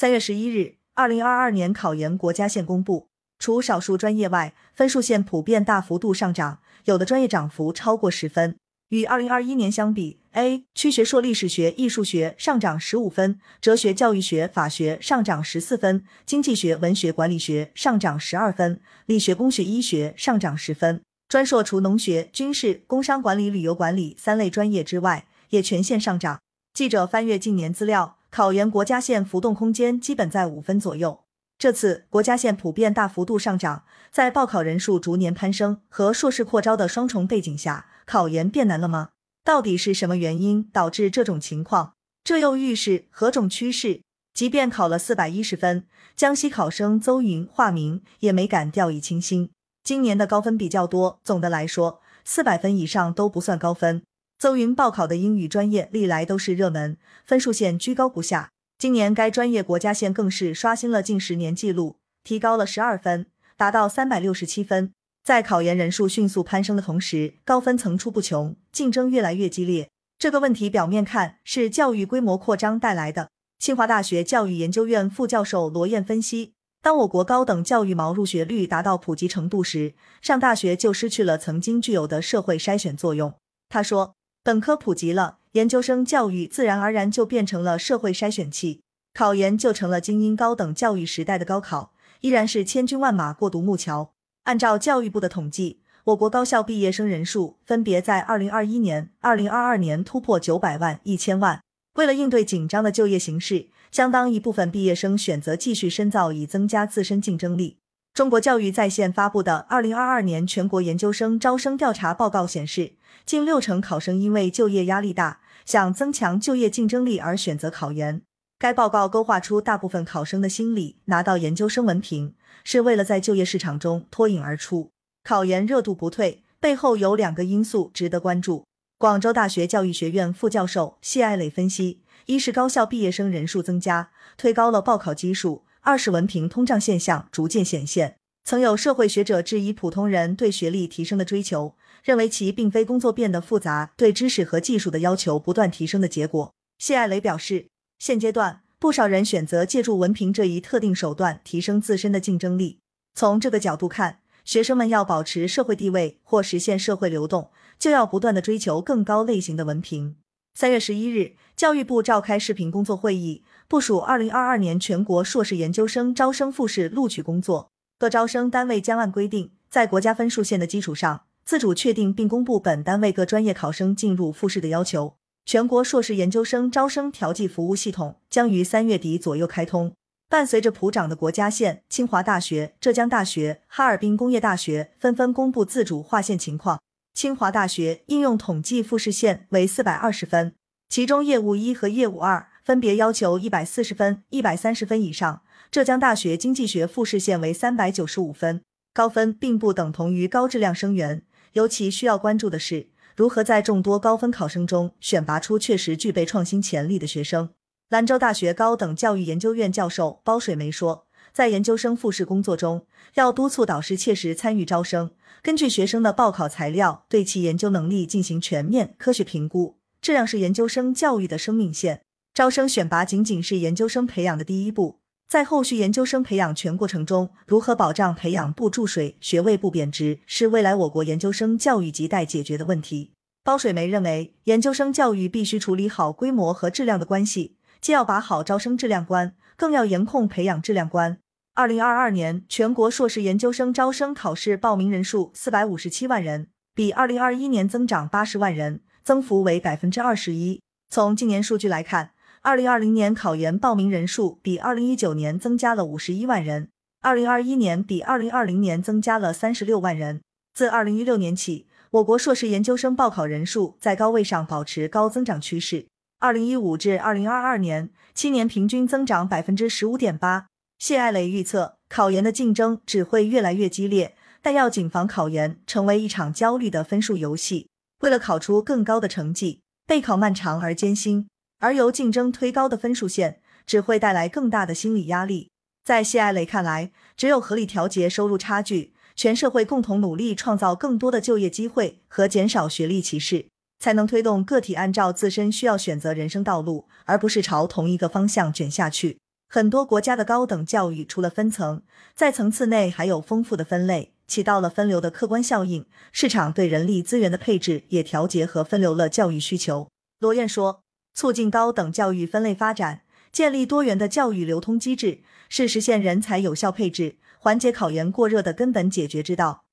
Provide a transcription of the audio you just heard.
三月十一日，二零二二年考研国家线公布，除少数专业外，分数线普遍大幅度上涨，有的专业涨幅超过十分。与二零二一年相比，A 区学硕历史学、艺术学上涨十五分，哲学、教育学、法学上涨十四分，经济学、文学、管理学上涨十二分，理学、工学、医学上涨十分。专硕除农学、军事、工商管理、旅游管理三类专业之外，也全线上涨。记者翻阅近年资料。考研国家线浮动空间基本在五分左右。这次国家线普遍大幅度上涨，在报考人数逐年攀升和硕士扩招的双重背景下，考研变难了吗？到底是什么原因导致这种情况？这又预示何种趋势？即便考了四百一十分，江西考生邹云、化明也没敢掉以轻心。今年的高分比较多，总的来说，四百分以上都不算高分。邹云报考的英语专业历来都是热门，分数线居高不下。今年该专业国家线更是刷新了近十年纪录，提高了十二分，达到三百六十七分。在考研人数迅速攀升的同时，高分层出不穷，竞争越来越激烈。这个问题表面看是教育规模扩张带来的。清华大学教育研究院副教授罗燕分析，当我国高等教育毛入学率达到普及程度时，上大学就失去了曾经具有的社会筛选作用。他说。本科普及了，研究生教育自然而然就变成了社会筛选器，考研就成了精英高等教育时代的高考，依然是千军万马过独木桥。按照教育部的统计，我国高校毕业生人数分别在二零二一年、二零二二年突破九百万、一千万。为了应对紧张的就业形势，相当一部分毕业生选择继续深造，以增加自身竞争力。中国教育在线发布的二零二二年全国研究生招生调查报告显示。近六成考生因为就业压力大，想增强就业竞争力而选择考研。该报告勾画出大部分考生的心理：拿到研究生文凭是为了在就业市场中脱颖而出。考研热度不退，背后有两个因素值得关注。广州大学教育学院副教授谢爱磊分析：一是高校毕业生人数增加，推高了报考基数；二是文凭通胀现象逐渐显现。曾有社会学者质疑普通人对学历提升的追求。认为其并非工作变得复杂，对知识和技术的要求不断提升的结果。谢爱雷表示，现阶段不少人选择借助文凭这一特定手段提升自身的竞争力。从这个角度看，学生们要保持社会地位或实现社会流动，就要不断的追求更高类型的文凭。三月十一日，教育部召开视频工作会议，部署二零二二年全国硕士研究生招生复试录取工作。各招生单位将按规定，在国家分数线的基础上。自主确定并公布本单位各专业考生进入复试的要求。全国硕士研究生招生调剂服务系统将于三月底左右开通。伴随着普涨的国家线，清华大学、浙江大学、哈尔滨工业大学纷纷公布自主划线情况。清华大学应用统计复试线为四百二十分，其中业务一和业务二分别要求一百四十分、一百三十分以上。浙江大学经济学复试线为三百九十五分，高分并不等同于高质量生源。尤其需要关注的是，如何在众多高分考生中选拔出确实具备创新潜力的学生。兰州大学高等教育研究院教授包水梅说，在研究生复试工作中，要督促导师切实参与招生，根据学生的报考材料，对其研究能力进行全面科学评估。质量是研究生教育的生命线，招生选拔仅仅是研究生培养的第一步。在后续研究生培养全过程中，如何保障培养不注水、学位不贬值，是未来我国研究生教育亟待解决的问题。包水梅认为，研究生教育必须处理好规模和质量的关系，既要把好招生质量关，更要严控培养质量关。二零二二年全国硕士研究生招生考试报名人数四百五十七万人，比二零二一年增长八十万人，增幅为百分之二十一。从今年数据来看。二零二零年考研报名人数比二零一九年增加了五十一万人，二零二一年比二零二零年增加了三十六万人。自二零一六年起，我国硕士研究生报考人数在高位上保持高增长趋势。二零一五至二零二二年，七年平均增长百分之十五点八。谢爱磊预测，考研的竞争只会越来越激烈，但要谨防考研成为一场焦虑的分数游戏。为了考出更高的成绩，备考漫长而艰辛。而由竞争推高的分数线，只会带来更大的心理压力。在谢爱磊看来，只有合理调节收入差距，全社会共同努力创造更多的就业机会和减少学历歧视，才能推动个体按照自身需要选择人生道路，而不是朝同一个方向卷下去。很多国家的高等教育除了分层，在层次内还有丰富的分类，起到了分流的客观效应。市场对人力资源的配置也调节和分流了教育需求。罗燕说，促进高等教育分类发展，建立多元的教育流通机制，是实现人才有效配置、缓解考研过热的根本解决之道。